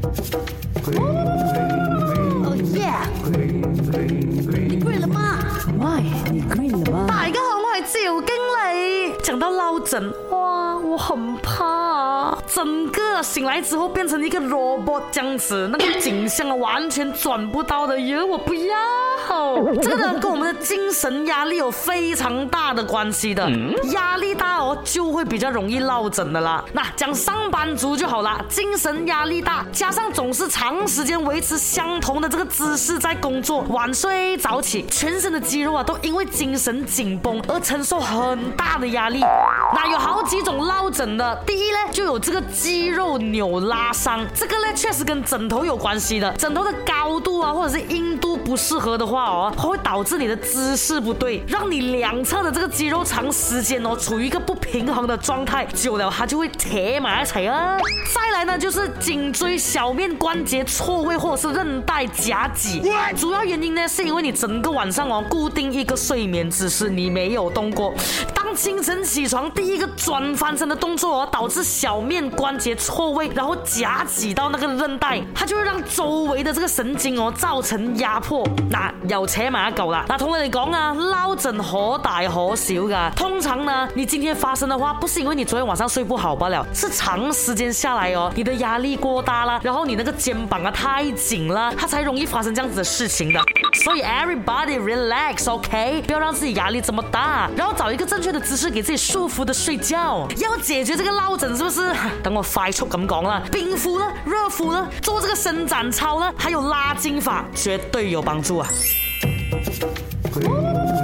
哦耶！你 g 了吗 m 你 g 了吗？大家好，我是九经理。讲到脑震，哇，我很怕，整个醒来之后变成一个萝卜这样子，那个景象完全转不到的人，我不要。这个人跟我们的精神压力有非常大的关系的，压力大哦，就会比较容易落枕的啦。那讲上班族就好了，精神压力大，加上总是长时间维持相同的这个姿势在工作，晚睡早起，全身的肌肉啊都因为精神紧绷而承受很大的压力。那有好几种落枕的，第一呢，就有这个肌肉扭拉伤，这个呢确实跟枕头有关系的，枕头的高度啊或者是硬度不适合的。话哦，它会导致你的姿势不对，让你两侧的这个肌肉长时间哦处于一个不平衡的状态，久了它就会填埋起啊。再来呢，就是颈椎小面关节错位或者是韧带夹挤，主要原因呢是因为你整个晚上哦固定一个睡眠姿势，你没有动过，当清晨起床第一个转翻身的动作哦导致小面关节错位，然后夹挤到那个韧带，它就会让周围的这个神经哦造成压迫，那。又扯埋一嚿啦，嗱，同你哋讲啊，捞枕可大可小噶。通常呢，你今天发生的话，不是因为你昨天晚上睡不好不了，是长时间下来哦，你的压力过大啦，然后你那个肩膀啊太紧啦，它才容易发生这样子的事情的。所以 everybody relax，OK，不要让自己压力这么大，然后找一个正确的姿势，给自己舒服的睡觉。要解决这个落枕，是不是？等我快速出咁讲啦，冰敷呢，热敷呢，做这个伸展操呢，还有拉筋法，绝对有帮助啊！くれ。